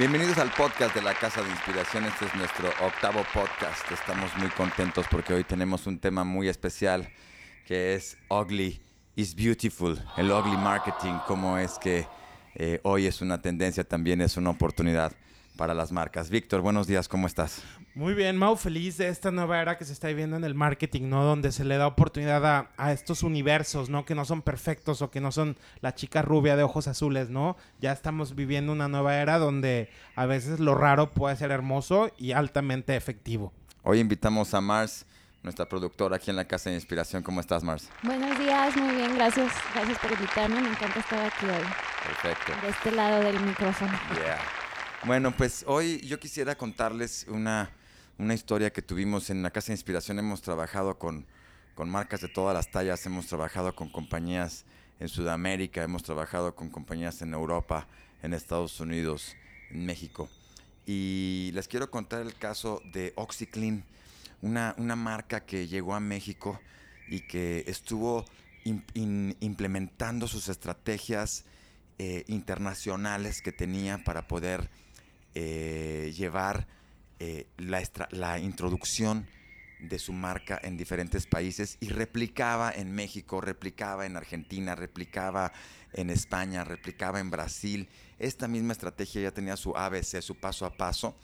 Bienvenidos al podcast de la Casa de Inspiración. Este es nuestro octavo podcast. Estamos muy contentos porque hoy tenemos un tema muy especial que es Ugly is Beautiful, el ugly marketing, cómo es que eh, hoy es una tendencia, también es una oportunidad para las marcas. Víctor, buenos días, ¿cómo estás? Muy bien, Mau, feliz de esta nueva era que se está viviendo en el marketing, ¿no? Donde se le da oportunidad a, a, estos universos, ¿no? Que no son perfectos o que no son la chica rubia de ojos azules, ¿no? Ya estamos viviendo una nueva era donde a veces lo raro puede ser hermoso y altamente efectivo. Hoy invitamos a Mars, nuestra productora aquí en la Casa de Inspiración. ¿Cómo estás, Mars? Buenos días, muy bien, gracias. Gracias por invitarme, me encanta estar aquí hoy. Perfecto. De este lado del micrófono. Yeah. Bueno, pues hoy yo quisiera contarles una, una historia que tuvimos en la Casa de Inspiración. Hemos trabajado con, con marcas de todas las tallas, hemos trabajado con compañías en Sudamérica, hemos trabajado con compañías en Europa, en Estados Unidos, en México. Y les quiero contar el caso de OxyClean, una, una marca que llegó a México y que estuvo implementando sus estrategias eh, internacionales que tenía para poder eh, llevar eh, la, la, introducción de su marca en diferentes países y replicaba en México, replicaba en Argentina, replicaba en España, replicaba en Brasil. Esta misma estrategia ya tenía su ABC, su paso a paso.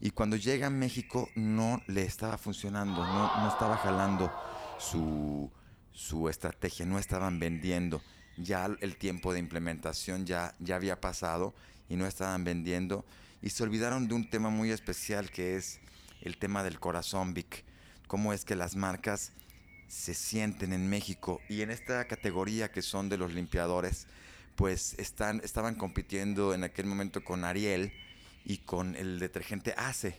Y cuando llega a México no le estaba funcionando, no, no estaba jalando su, su estrategia, no estaban vendiendo. Ya el tiempo de implementación ya, ya había pasado y no estaban vendiendo y se olvidaron de un tema muy especial que es el tema del corazón, Vic. Cómo es que las marcas se sienten en México y en esta categoría que son de los limpiadores, pues están, estaban compitiendo en aquel momento con Ariel y con el detergente Ace,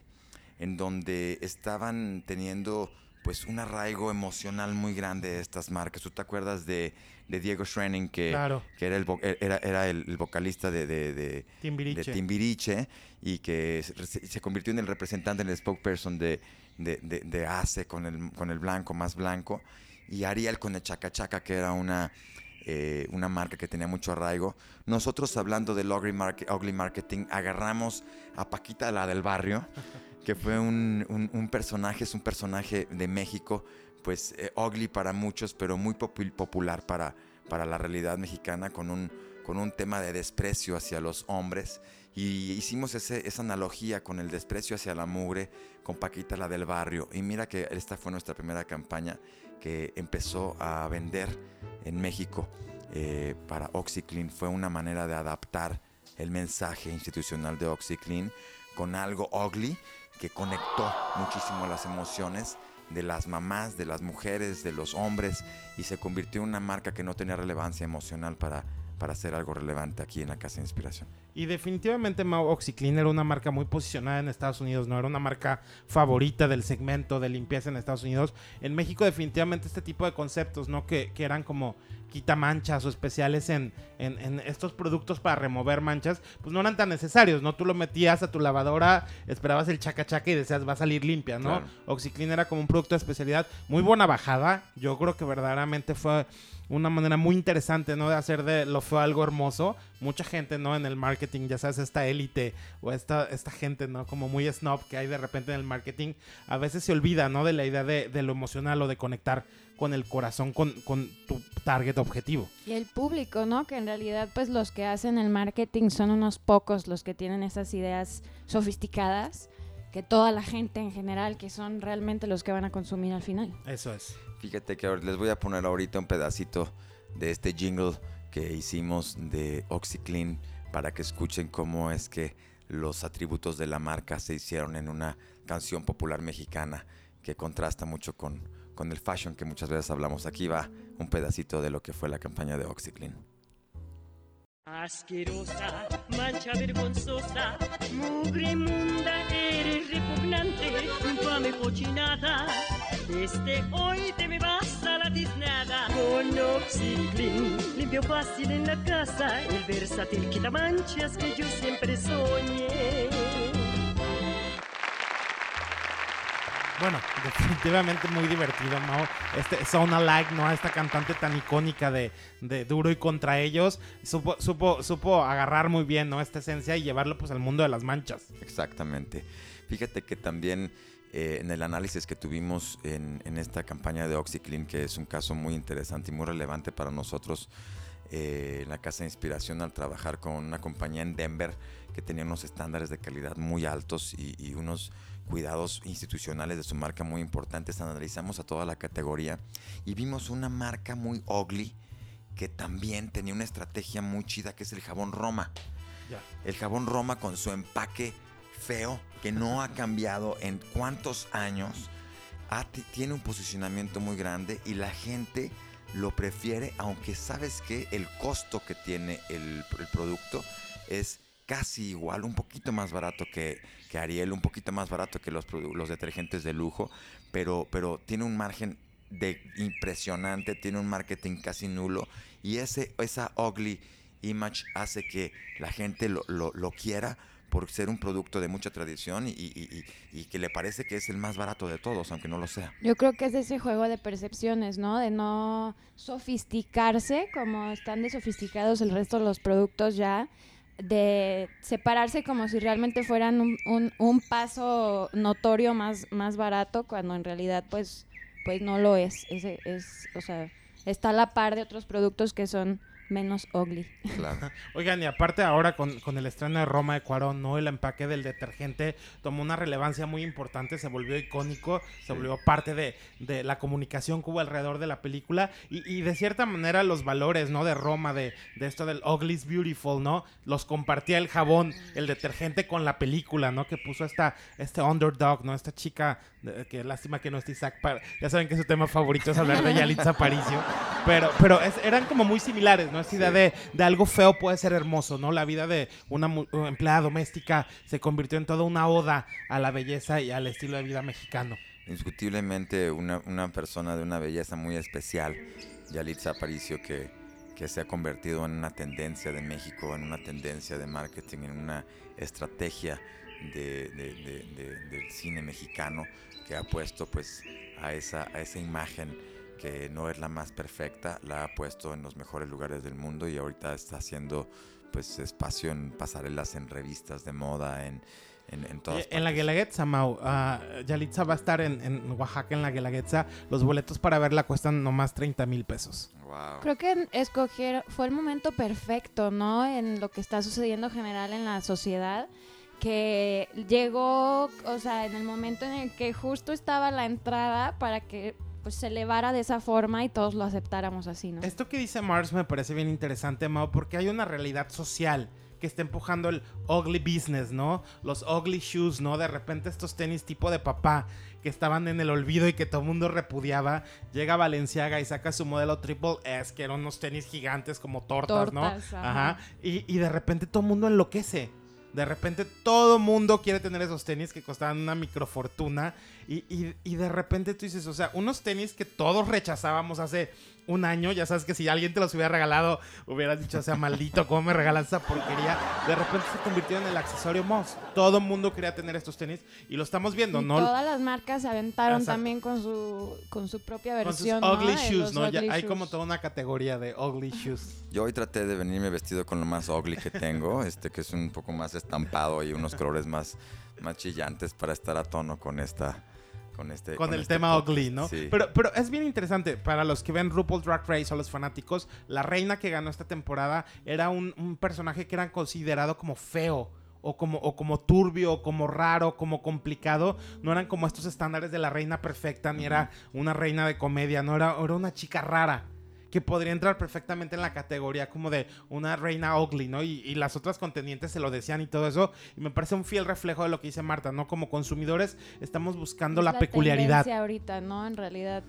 en donde estaban teniendo pues un arraigo emocional muy grande de estas marcas. ¿Tú te acuerdas de, de Diego Schrenning, que, claro. que era, el, era, era el, vocalista de, de, de, Timbiriche. de, Timbiriche. y que se, se, convirtió en el representante, en el spokesperson de, de, ACE con el, con el blanco, más blanco, y Ariel con el Chaca Chaca, que era una, eh, una marca que tenía mucho arraigo. Nosotros hablando del ugly, market, ugly marketing, agarramos a Paquita, la del barrio, que fue un, un, personaje, es un personaje de México, pues eh, ugly para muchos, pero muy popul popular para, para la realidad mexicana, con un, con un tema de desprecio hacia los hombres. Y hicimos esa analogía con el desprecio hacia la mugre, con Paquita, la del barrio. Y mira que esta fue nuestra primera campaña que empezó a vender en México eh, para OxyClean. Fue una manera de adaptar el mensaje institucional de OxyClean con algo ugly que conectó muchísimo las emociones de las mamás, de las mujeres, de los hombres y se convirtió en una marca que no tenía relevancia emocional para, para hacer algo relevante aquí en la Casa de Inspiración. Y definitivamente Mau OxyClean era una marca muy posicionada en Estados Unidos, no era una marca favorita del segmento de limpieza en Estados Unidos. En México definitivamente este tipo de conceptos, ¿no? Que, que eran como quitamanchas o especiales en, en, en, estos productos para remover manchas, pues no eran tan necesarios, ¿no? Tú lo metías a tu lavadora, esperabas el chaca chaca y decías va a salir limpia, ¿no? Claro. Era como un producto de especialidad, muy buena bajada, yo creo que verdaderamente fue una manera muy interesante, ¿no? De hacer de lo feo algo hermoso. Mucha gente, ¿no? En el marketing, ya sabes, esta élite o esta, esta gente, ¿no? Como muy snob que hay de repente en el marketing, a veces se olvida, ¿no? De la idea de, de lo emocional o de conectar con el corazón, con, con, tu target objetivo. Y el público, ¿no? Que en realidad, pues los que hacen el marketing son unos pocos los que tienen esas ideas sofisticadas que toda la gente en general, que son realmente los que van a consumir al final. Eso es. Fíjate que les voy a poner ahorita un pedacito de este jingle que hicimos de OxyClean para que escuchen cómo es que los atributos de la marca se hicieron en una canción popular mexicana que contrasta mucho con, con el fashion que muchas veces hablamos. Aquí va un pedacito de lo que fue la campaña de OxyClean. Asquerosa, mancha vergonzosa, mugre inmunda, eres repugnante, infame cochinada. Desde hoy te me vas a la tiznada. Con OxyClean, limpio fácil en la casa, el versátil quitamanchas que yo siempre soñé. Bueno, definitivamente muy divertido, ¿no? Este Zona Like, ¿no? Esta cantante tan icónica de, de Duro y contra ellos, supo, supo, supo agarrar muy bien, ¿no? Esta esencia y llevarlo pues al mundo de las manchas. Exactamente. Fíjate que también eh, en el análisis que tuvimos en, en esta campaña de OxyClean, que es un caso muy interesante y muy relevante para nosotros, eh, en la Casa de Inspiración al trabajar con una compañía en Denver que tenía unos estándares de calidad muy altos y unos cuidados institucionales de su marca muy importantes. Analizamos a toda la categoría y vimos una marca muy ugly que también tenía una estrategia muy chida que es el jabón Roma. El jabón Roma con su empaque feo que no ha cambiado en cuántos años. tiene un posicionamiento muy grande y la gente lo prefiere, aunque sabes que el costo que tiene el, el producto es casi igual, un poquito más barato que, que Ariel, un poquito más barato que los, los detergentes de lujo, pero, pero tiene un margen de impresionante, tiene un marketing casi nulo y ese, esa ugly image hace que la gente lo, lo- lo quiera por ser un producto de mucha tradición y, y- y- y que le parece que es el más barato de todos, aunque no lo sea. Yo creo que es ese juego de percepciones, ¿no? De no sofisticarse como están de sofisticados el resto de los productos ya, de separarse como si realmente fueran un, un- paso notorio más, más barato cuando en realidad pues, pues no lo es. Ese es, o sea, está a la par de otros productos que son menos ugly. Claro. Oigan, y aparte ahora con, con el estreno de Roma de Cuarón, ¿no? El empaque del detergente tomó una relevancia muy importante, se volvió icónico, se volvió parte de, de la comunicación que hubo alrededor de la película y, y de cierta manera los valores, ¿no? De Roma, de, de esto del Ugly is Beautiful, ¿no? Los compartía el jabón, el detergente con la película, ¿no? Que puso esta, este underdog, ¿no? Esta chica, de- que lástima que no esté Isaac, Par- ya saben que su tema favorito es hablar de Yalitza Aparicio, pero, pero es- eran como muy similares, ¿no? Idea de, de algo feo puede ser hermoso, ¿no? La vida de una uh, empleada doméstica se convirtió en toda una oda a la belleza y al estilo de vida mexicano. Indiscutiblemente una, una persona de una belleza muy especial, Yalitza Aparicio, que, que se ha convertido en una tendencia de México, en una tendencia de marketing, en una estrategia de- de- de- de- del cine mexicano que ha puesto pues a esa, a esa imagen que no es la más perfecta, la ha puesto en los mejores lugares del mundo y ahorita está haciendo pues espacio en pasarelas, en revistas de moda, en, en, en todas en la. Guelaguetza, Mau, ah, Yalitza va a estar en, en Oaxaca, en la Guelaguetza. Los boletos para verla cuestan nomás 30 mil pesos. Wow. Creo que escoger fue el momento perfecto, ¿no? En lo que está sucediendo en general en la sociedad, que llegó, o sea, en el momento en el que justo estaba la entrada para que pues se elevara de esa forma y todos lo aceptáramos así, ¿no? Esto que dice Mars me parece bien interesante, Mau, porque hay una realidad social que está empujando el ugly business, ¿no? Los ugly shoes, ¿no? De repente estos tenis tipo de papá que estaban en el olvido y que todo el mundo repudiaba. Llega Valenciaga y saca su modelo Triple S, que eran unos tenis gigantes como tortas, ¿no? Tortas, ajá. Y, y de repente todo el mundo enloquece. De repente todo mundo quiere tener esos tenis que costaban una microfortuna. Y, y, y de repente tú dices, o sea, unos tenis que todos rechazábamos hace un año. Ya sabes que si alguien te los hubiera regalado, hubieras dicho, o sea, maldito, ¿cómo me regalas esa porquería? De repente se convirtió en el accesorio most. Todo el mundo quería tener estos tenis y lo estamos viendo, Y ¿no? todas las marcas se aventaron Exacto. también con su con su propia Con sus versión, ¿no? ugly shoes, ¿no? Ya hay shoes. como toda una categoría de ugly shoes. Yo hoy traté de venirme vestido con lo más ugly que tengo, este que es un poco más estampado y unos colores más, más chillantes para estar a tono con esta con este con el este tema podcast. ugly, ¿no? Sí. Pero, pero es bien interesante. Para los que ven RuPaul Drag Race o los fanáticos, la reina que ganó esta temporada era un, un personaje que era considerado como feo. O como, o como turbio, o como raro, como complicado. No eran como estos estándares de la reina perfecta, ni era una reina de comedia, no era, era una chica rara. Que podría entrar perfectamente en la categoría como de una reina ugly, ¿no? Y, y las otras contendientes se lo decían y todo eso. Y me parece un fiel reflejo de lo que dice Marta, ¿no? Como consumidores estamos buscando Es la, peculiaridad. tendencia ahorita, ¿no? En realidad.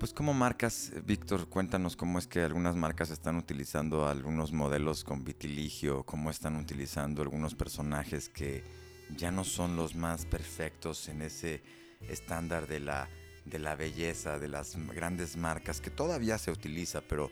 Pues como marcas, Víctor, cuéntanos cómo es que algunas marcas están utilizando algunos modelos con vitiligio, cómo están utilizando algunos personajes que ya no son los más perfectos en ese estándar de la, de la belleza, de las grandes marcas, que todavía se utiliza, pero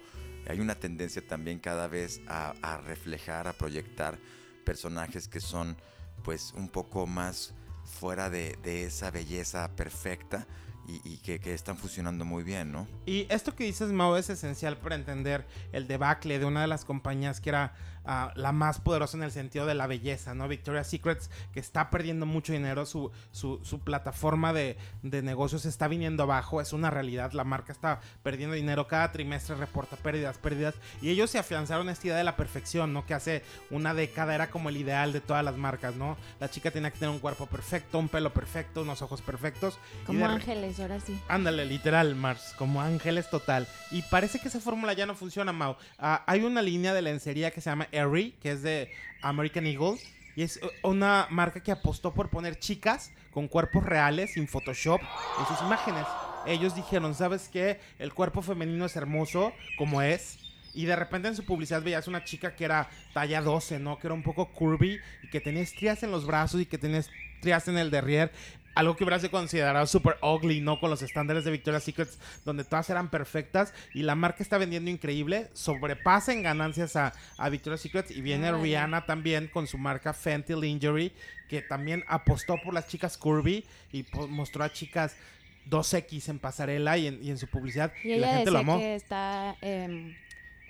hay una tendencia también cada vez a, reflejar, a proyectar personajes que son pues un poco más fuera de, esa belleza perfecta y, que, que están funcionando muy bien, ¿no? Y esto que dices, Mau, es esencial para entender el debacle de una de las compañías que era la más poderosa en el sentido de la belleza, ¿no? Victoria's Secrets, que está perdiendo mucho dinero, su, su, su plataforma de, de negocios está viniendo abajo, es una realidad, la marca está perdiendo dinero, cada trimestre reporta pérdidas, pérdidas, y ellos se afianzaron esta idea de la perfección, ¿no? Que hace una década era como el ideal de todas las marcas, ¿no? La chica tenía que tener un cuerpo perfecto, un pelo perfecto, unos ojos perfectos. Como ángeles, ahora sí. Ándale, literal, Mars, como ángeles total. Y parece que esa fórmula ya no funciona, Mau. Ah, hay una línea de lencería que se llama Que es de American Eagle. Y es eh, una marca que apostó por poner chicas con cuerpos reales, sin Photoshop, en sus imágenes. Ellos dijeron, ¿sabes qué? El cuerpo femenino es hermoso, como es. Y de repente en su publicidad veías una chica que era talla 12, ¿no? Que era un poco curvy y que tenía estrías en los brazos y que tenía estrías en el derrier. Algo que hubiera considerado super ugly, ¿no? Con los estándares de Victoria's Secrets, donde todas eran perfectas y la marca está vendiendo increíble. Sobrepasa en ganancias a, a Victoria's Secrets y viene. Rihanna también con su marca Fenty Lingerie, que también apostó por las chicas curvy y po- mostró a chicas 2X en pasarela y en, y en su publicidad. Y Y, la gente lo amó. que está em,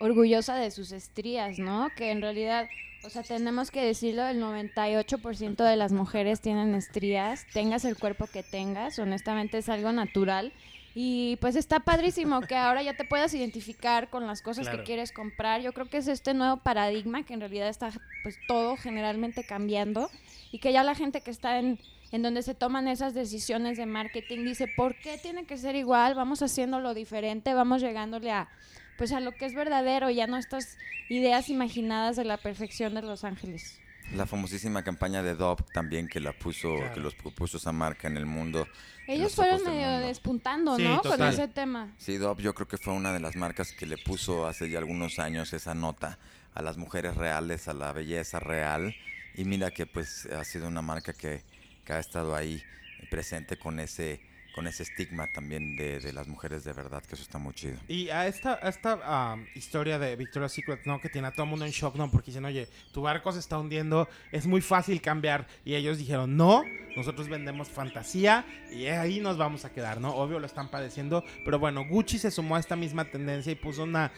orgullosa de sus estrías, ¿no? Que en realidad, o sea, tenemos que decirlo, el 98% de las mujeres tienen estrías, tengas el cuerpo que tengas, honestamente es algo natural. Y pues está padrísimo que ahora ya te puedas identificar con las cosas Claro. que quieres comprar. Yo creo que es este nuevo paradigma que en realidad está pues todo generalmente cambiando y que ya la gente que está en, en donde se toman esas decisiones de marketing dice, ¿por qué tiene que ser igual? Vamos haciéndolo diferente, vamos llegándole a pues a lo que es verdadero, ya no estas ideas imaginadas de la perfección de Los Ángeles. La famosísima campaña de Dove también que la puso, Claro. que los puso esa marca en el mundo. Ellos los fueron medio mundo. despuntando, Sí, ¿no? Con ese tema. Sí, Dove yo creo que fue una de las marcas que le puso hace ya algunos años esa nota a las mujeres reales, a la belleza real. Y mira que pues ha sido una marca que, que ha estado ahí presente con ese, con ese estigma también de, de las mujeres de verdad, que eso está muy chido. Y a esta, esta historia de Victoria's Secret, ¿no? Que tiene a todo el mundo en shock, ¿no? Porque dicen, oye, tu barco se está hundiendo, es muy fácil cambiar. Y ellos dijeron, no, nosotros vendemos fantasía y ahí nos vamos a quedar, ¿no? Obvio lo están padeciendo, pero bueno, Gucci se sumó a esta misma tendencia y puso una,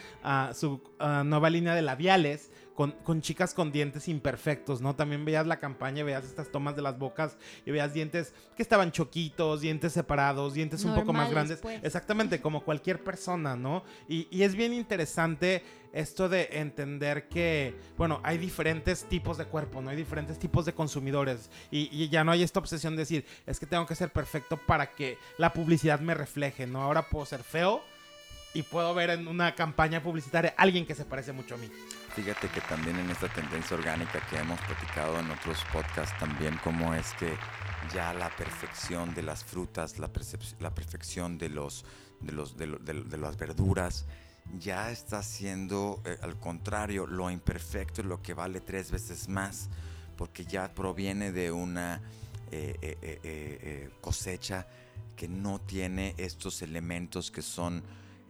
su nueva línea de labiales. Con, con chicas con dientes imperfectos, ¿no? También veías la campaña, veías estas tomas de las bocas y veías dientes que estaban choquitos, dientes separados, dientes un poco más grandes. pues. Exactamente, como cualquier persona, ¿no? Y, y es bien interesante esto de entender que, bueno, hay diferentes tipos de cuerpo, ¿no? Hay diferentes tipos de consumidores. Y, y ya no hay esta obsesión de decir, es que tengo que ser perfecto para que la publicidad me refleje, ¿no? Ahora puedo ser feo y puedo ver en una campaña publicitaria alguien que se parece mucho a mí. Fíjate que también en esta tendencia orgánica que hemos platicado en otros podcasts también cómo es que ya la perfección de las frutas, la, la perfección de los de los de, lo- de- las verduras ya está siendo eh, al contrario lo imperfecto es lo que vale tres veces más porque ya proviene de una eh, eh, cosecha que no tiene estos elementos que son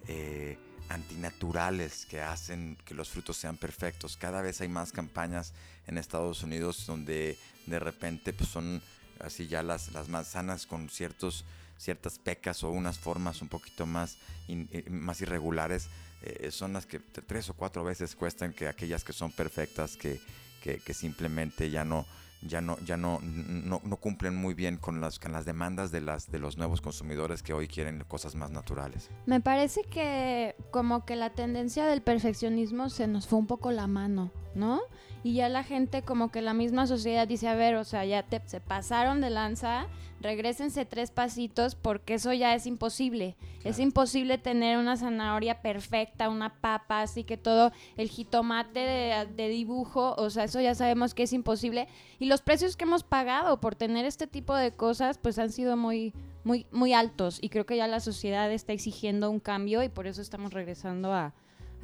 eh, antinaturales que hacen que los frutos sean perfectos. Cada vez hay más campañas en Estados Unidos donde de repente pues, son así ya las, las manzanas con ciertos, ciertas pecas o unas formas un poquito más, eh, más irregulares. eh, son las que tres o cuatro veces cuestan que aquellas que son perfectas, que, que simplemente ya no, ya no, ya no, no, no cumplen muy bien con las, con las demandas de, las, de los nuevos consumidores que hoy quieren cosas más naturales. Me parece que como que la tendencia del perfeccionismo se nos fue un poco la mano, ¿no? Y ya la gente como que la misma sociedad dice, a ver, o sea, ya te, se pasaron de lanza, regrésense tres pasitos porque eso ya es imposible. Es imposible tener una zanahoria perfecta, una papa, así que todo el jitomate de, de dibujo, o sea, eso ya sabemos que es imposible. Y los precios que hemos pagado por tener este tipo de cosas, pues han sido muy, muy, muy altos. Y creo que ya la sociedad está exigiendo un cambio y por eso estamos regresando a,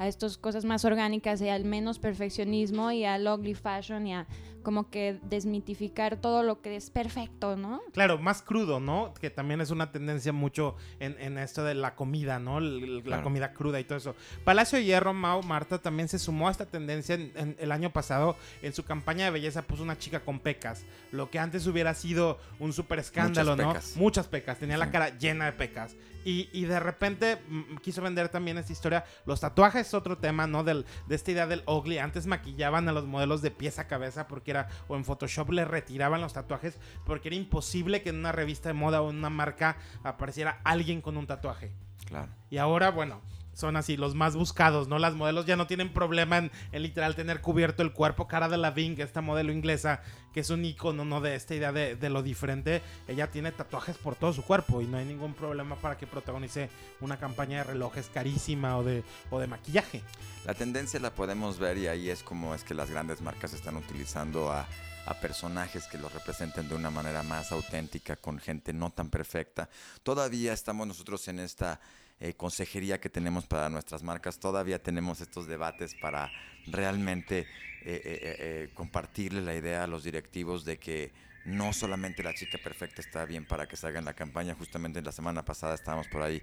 a estas cosas más orgánicas y al menos perfeccionismo y al ugly fashion y a como que desmitificar todo lo que es perfecto, ¿no? Claro, más crudo, ¿no? Que también es una tendencia mucho en, en esto de la comida, ¿no? La Claro. comida cruda y todo eso. Palacio de Hierro, Mau, Marta, también se sumó a esta tendencia en- en- el año pasado. En su campaña de belleza puso una chica con pecas. Lo que antes hubiera sido un súper escándalo, Muchas ¿no? pecas. Muchas pecas. Tenía la cara llena de pecas. Y, y de repente mm, quiso vender también esta historia. Los tatuajes es otro tema, ¿no? Del, de esta idea del ugly. Antes maquillaban a los modelos de pies a cabeza porque era, o en Photoshop le retiraban los tatuajes porque era imposible que en una revista de moda o en una marca apareciera alguien con un tatuaje. Claro. Y ahora, bueno, son así los más buscados, ¿no? Las modelos ya no tienen problema en, literal tener cubierto el cuerpo. Cara de Lavigne, esta modelo inglesa, que es un icono, ¿no? De esta idea de, de lo diferente. Ella tiene tatuajes por todo su cuerpo y no hay ningún problema para que protagonice una campaña de relojes carísima o de, o de maquillaje. La tendencia la podemos ver y ahí es como es que las grandes marcas están utilizando a, a personajes que los representen de una manera más auténtica, con gente no tan perfecta. Todavía estamos nosotros en esta eh, consejería que tenemos para nuestras marcas, todavía tenemos estos debates para realmente eh, eh, eh, eh, compartirle la idea a los directivos de que no solamente la chica perfecta está bien para que salga en la campaña, justamente la semana pasada estábamos por ahí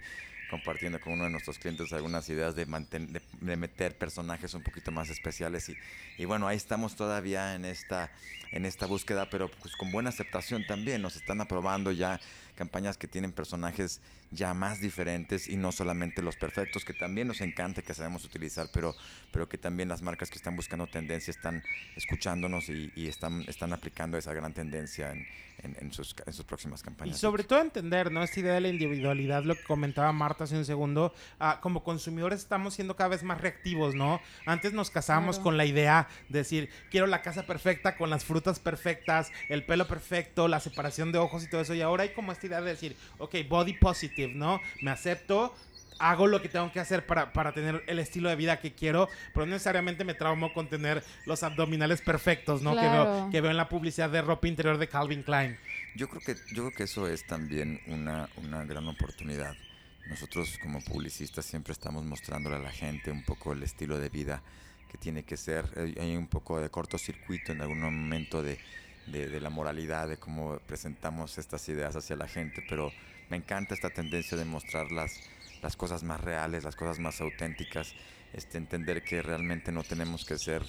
compartiendo con uno de nuestros clientes algunas ideas de, manten- de, meter personajes un poquito más especiales y, y bueno, ahí estamos todavía en esta, en esta búsqueda, pero pues con buena aceptación también, nos están aprobando ya campañas que tienen personajes ya más diferentes y no solamente los perfectos, que también nos encanta que sabemos utilizar, pero, pero que también las marcas que están buscando tendencia están escuchándonos y, y están, están aplicando esa gran tendencia en, en- en sus, en sus próximas Y campañas. sobre todo entender, ¿no? Esta idea de la individualidad, lo que comentaba Marta hace un segundo, ah, como consumidores estamos siendo cada vez más reactivos, ¿no? Antes nos casábamos Claro. con la idea de decir, quiero la casa perfecta, con las frutas perfectas, el pelo perfecto, la separación de ojos y todo eso, y ahora hay como esta idea de decir, ok, body positive, ¿no? Me acepto. Hago lo que tengo que hacer para, para tener el estilo de vida que quiero, pero no necesariamente me traumo con tener los abdominales perfectos, ¿no? Que, veo, Claro. que veo en la publicidad de ropa interior de Calvin Klein. Yo creo que, yo creo que eso es también una, una gran oportunidad. Nosotros como publicistas siempre estamos mostrándole a la gente un poco el estilo de vida que tiene que ser. Hay hay un poco de cortocircuito en algún momento de, de- de la moralidad, de cómo presentamos estas ideas hacia la gente, pero me encanta esta tendencia de mostrar las, las cosas más reales, las cosas más auténticas, este, entender que realmente no tenemos que ser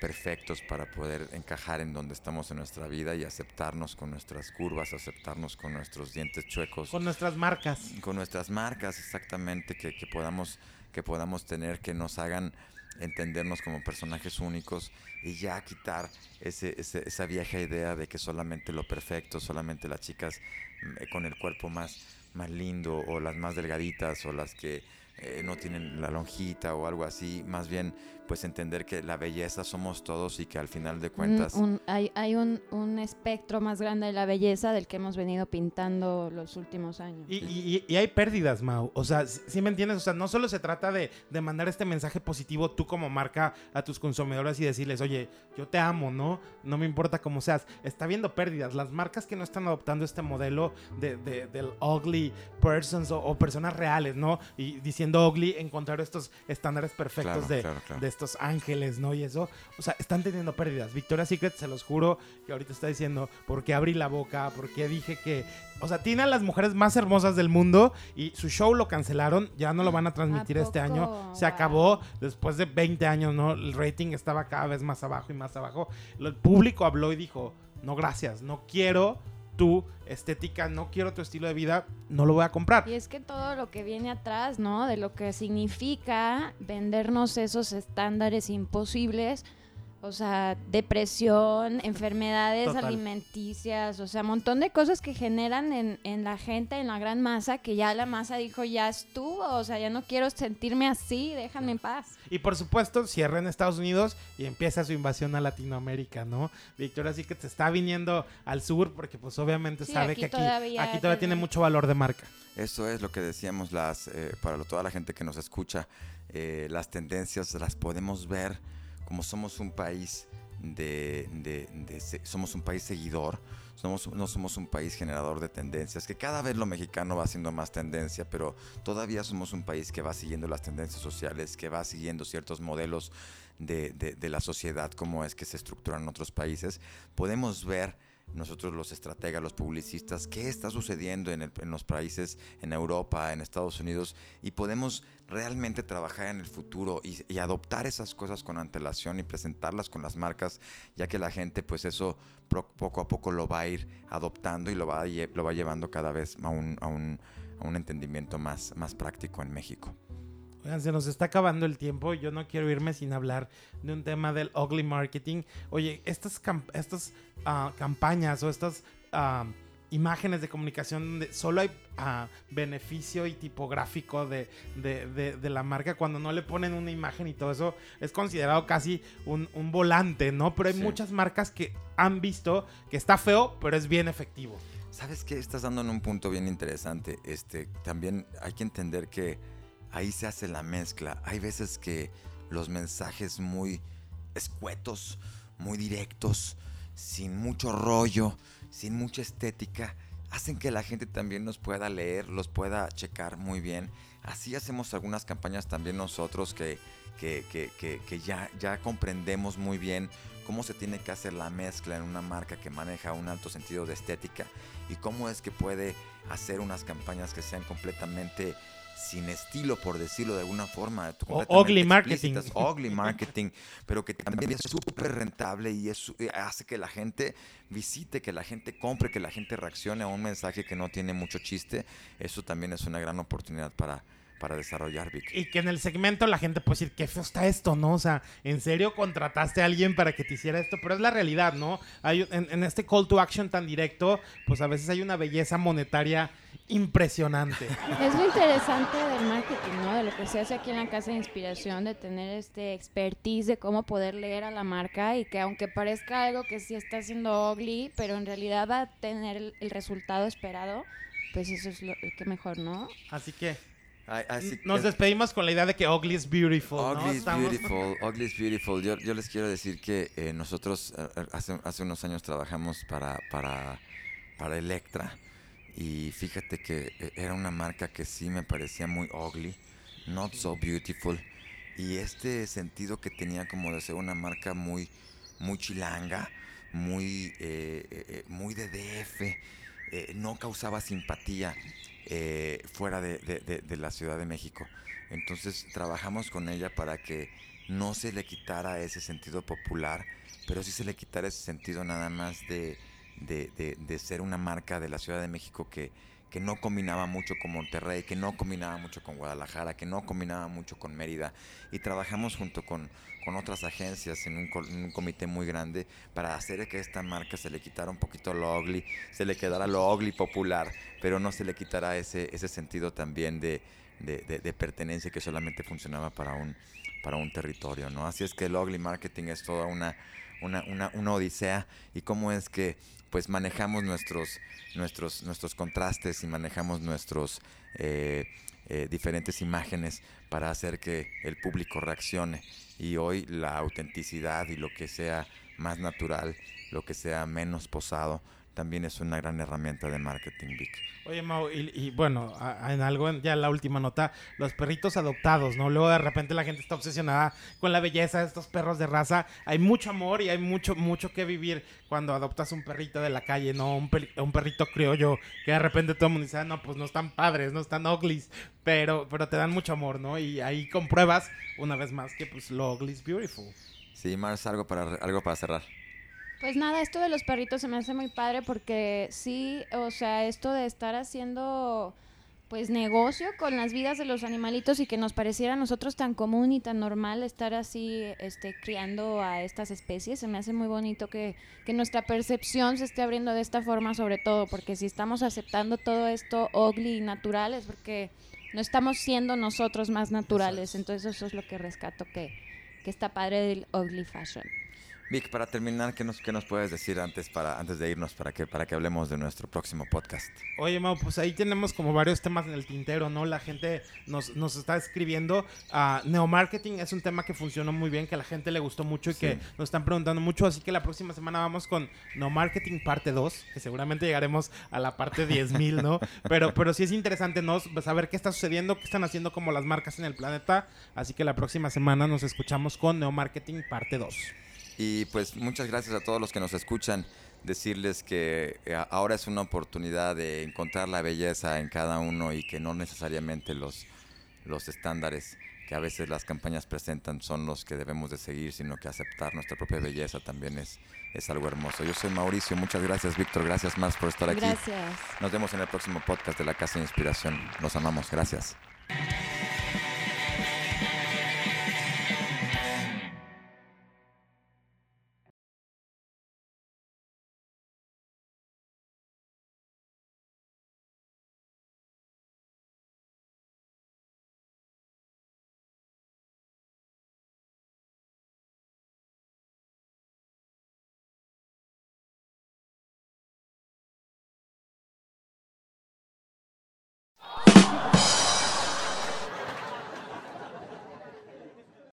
perfectos para poder encajar en donde estamos en nuestra vida y aceptarnos con nuestras curvas, aceptarnos con nuestros dientes chuecos, Con nuestras marcas. con nuestras marcas exactamente que, que podamos que podamos tener que nos hagan entendernos como personajes únicos y ya quitar ese, ese- esa vieja idea de que solamente lo perfecto, solamente las chicas mm, con el cuerpo más, más lindo o las más delgaditas o las que eh, no tienen la lonjita o algo así, más bien pues entender que la belleza somos todos y que al final de Un- cuentas un- hay hay un, un espectro más grande de la belleza del que hemos venido pintando los últimos años. Y, y- y hay pérdidas, Mau. O sea, si me entiendes? O sea, no solo se trata de, de mandar este mensaje positivo tú como marca a tus consumidores y decirles, oye, yo te amo, ¿no? No me importa cómo seas. Está habiendo pérdidas. Las marcas que no están adoptando este modelo de, de- del ugly persons o, o personas reales, ¿no? Y diciendo ugly, encontrar estos estándares perfectos Claro, de, claro, claro. de estos ángeles, ¿no? Y eso, o sea, están teniendo pérdidas. Victoria's Secret, se los juro, que ahorita está diciendo, ¿por qué abrí la boca? ¿Por qué dije que... O sea, tiene a las mujeres más hermosas del mundo y su show lo cancelaron, ya no lo van a transmitir ¿A este año. Se Wow. acabó después de 20 años, ¿no? El rating estaba cada vez más abajo y más abajo. El público habló y dijo, no, gracias, no quiero tu estética, no quiero tu estilo de vida, no lo voy a comprar. Y es que todo lo que viene atrás, ¿no? De lo que significa vendernos esos estándares imposibles, o sea, depresión, enfermedades Total. alimenticias, o sea, un montón de cosas que generan en, en la gente, en la gran masa, que ya la masa dijo, ya estuvo, o sea, ya no quiero sentirme así, déjame en paz. Y por supuesto, cierra en Estados Unidos y empieza su invasión a Latinoamérica, ¿no? Victoria sí que se está viniendo al sur porque pues obviamente Sí, sabe aquí que aquí todavía aquí todavía tiene mucho valor de marca. Eso es lo que decíamos las eh, para toda la gente que nos escucha, eh, las tendencias las podemos ver como somos un país de, de- somos un país seguidor, somos, no somos un país generador de tendencias, que cada vez lo mexicano va siendo más tendencia, pero todavía somos un país que va siguiendo las tendencias sociales, que va siguiendo ciertos modelos de, de- la sociedad, como es que se estructuran otros países. Podemos ver nosotros los estrategas, los publicistas, qué está sucediendo en, los países, en Europa, en Estados Unidos, y podemos realmente trabajar en el futuro y, adoptar esas cosas con antelación y presentarlas con las marcas, ya que la gente pues eso poco a poco lo va a ir adoptando y lo va, lo va llevando cada vez a un entendimiento más, más práctico en México. Oigan, se nos está acabando el tiempo. Yo no quiero irme sin hablar de un tema del ugly marketing. Oye, estas, estas ah, campañas o estas ah, imágenes de comunicación donde solo hay ah, beneficio y tipográfico de, de- de- de la marca, cuando no le ponen una imagen y todo eso, es considerado casi un, un volante, ¿no? Pero hay Sí. muchas marcas que han visto que está feo, pero es bien efectivo. ¿Sabes qué? Estás dando en un punto bien interesante. Este, también hay que entender que ahí se hace la mezcla. Hay veces que los mensajes muy escuetos, muy directos, sin mucho rollo, sin mucha estética, hacen que la gente también nos pueda leer, los pueda checar muy bien. Así hacemos algunas campañas también nosotros que, que, que- que- ya, ya comprendemos muy bien cómo se tiene que hacer la mezcla en una marca que maneja un alto sentido de estética y cómo es que puede hacer unas campañas que sean completamente sin estilo, por decirlo de alguna forma. ugly marketing. ugly marketing, pero que también es súper rentable y es, eh, hace que la gente visite, que la gente compre, que la gente reaccione a un mensaje que no tiene mucho chiste. Eso también es una gran oportunidad para, para desarrollar, Vic. Y que en el segmento la gente puede decir, qué feo está esto, ¿no? O sea, ¿en serio contrataste a alguien para que te hiciera esto? Pero es la realidad, ¿no? Hay, en, en este call to action tan directo, pues a veces hay una belleza monetaria impresionante. Es lo interesante del marketing, ¿no? De lo que se hace aquí en la Casa de Inspiración, de tener este expertise de cómo poder leer a la marca y que aunque parezca algo que sí está haciendo ugly, pero en realidad va a tener el, el resultado esperado, pues eso es lo que mejor, ¿no? Así que así- nos es- despedimos con la idea de que ugly is beautiful, ¿no? Ugly is Estamos- beautiful, ugly is beautiful. Yo, yo les quiero decir que eh, nosotros eh, eh, hace, hace unos años trabajamos para, para, para Electra y fíjate que eh, era una marca que sí me parecía muy ugly, not so beautiful. Y este sentido que tenía como de ser una marca muy, muy chilanga, muy, eh, eh, muy de DF, no causaba simpatía eh, fuera de, la Ciudad de México. Entonces trabajamos con ella para que no se le quitara ese sentido popular, pero sí se le quitara ese sentido nada más de- de ser una marca de la Ciudad de México que, que no combinaba mucho con Monterrey, que no combinaba mucho con Guadalajara, que no combinaba mucho con Mérida. Y trabajamos junto con, con otras agencias en un, comité muy grande para hacer que esta marca se le quitara un poquito lo ugly, se le quedara lo ugly popular, pero no se le quitara ese, ese sentido también de- de pertenencia que solamente funcionaba para un, para un territorio, ¿no? Así es que el ugly marketing es toda una, una, una, una odisea y cómo es que pues manejamos nuestros, nuestros, nuestros contrastes y manejamos nuestros eh, eh, diferentes imágenes para hacer que el público reaccione. Y hoy la autenticidad y lo que sea más natural, lo que sea menos posado, también es una gran herramienta de marketing, Vic. Oye, Mau, y, y bueno, a- a- en algo, ya en la última nota, los perritos adoptados, ¿no? Luego de repente la gente está obsesionada con la belleza de estos perros de raza. Hay mucho amor y hay mucho, mucho que vivir cuando adoptas un perrito de la calle, ¿no? Un, peri- un perrito criollo, que de repente todo el mundo dice, "Ah, no, pues no están padres, no están uglies, pero, pero te dan mucho amor, ¿no? Y ahí compruebas, una vez más, que pues lo ugly is beautiful. Sí, Mars, algo para, algo para cerrar. Pues nada, esto de los perritos se me hace muy padre porque sí, o sea, esto de estar haciendo pues negocio con las vidas de los animalitos y que nos pareciera a nosotros tan común y tan normal estar así este criando a estas especies, se me hace muy bonito que, que nuestra percepción se esté abriendo de esta forma sobre todo, porque si estamos aceptando todo esto ugly y natural es porque no estamos siendo nosotros más naturales, entonces eso es lo que rescato que, que está padre del ugly fashion. Vic, para terminar, ¿qué nos, qué nos puedes decir antes, para, antes de irnos para que, para que hablemos de nuestro próximo podcast? Oye, Mau, pues ahí tenemos como varios temas en el tintero, ¿no? La gente nos, nos está escribiendo. a neomarketing es un tema que funcionó muy bien, que a la gente le gustó mucho y Sí. que nos están preguntando mucho. Así que la próxima semana vamos con neomarketing parte 2, que seguramente llegaremos a la parte 10.000, ¿no? Pero, pero sí es interesante, ¿no? Saber qué está sucediendo, qué están haciendo como las marcas en el planeta. Así que la próxima semana nos escuchamos con neomarketing parte 2. Y pues muchas gracias a todos los que nos escuchan. Decirles que eh, ahora es una oportunidad de encontrar la belleza en cada uno y que no necesariamente los, los estándares que a veces las campañas presentan son los que debemos de seguir, sino que aceptar nuestra propia belleza también es, es algo hermoso. Yo soy Mauricio, muchas gracias Víctor, gracias más por estar aquí. Gracias. Nos vemos en el próximo podcast de la Casa de Inspiración. Los amamos, gracias.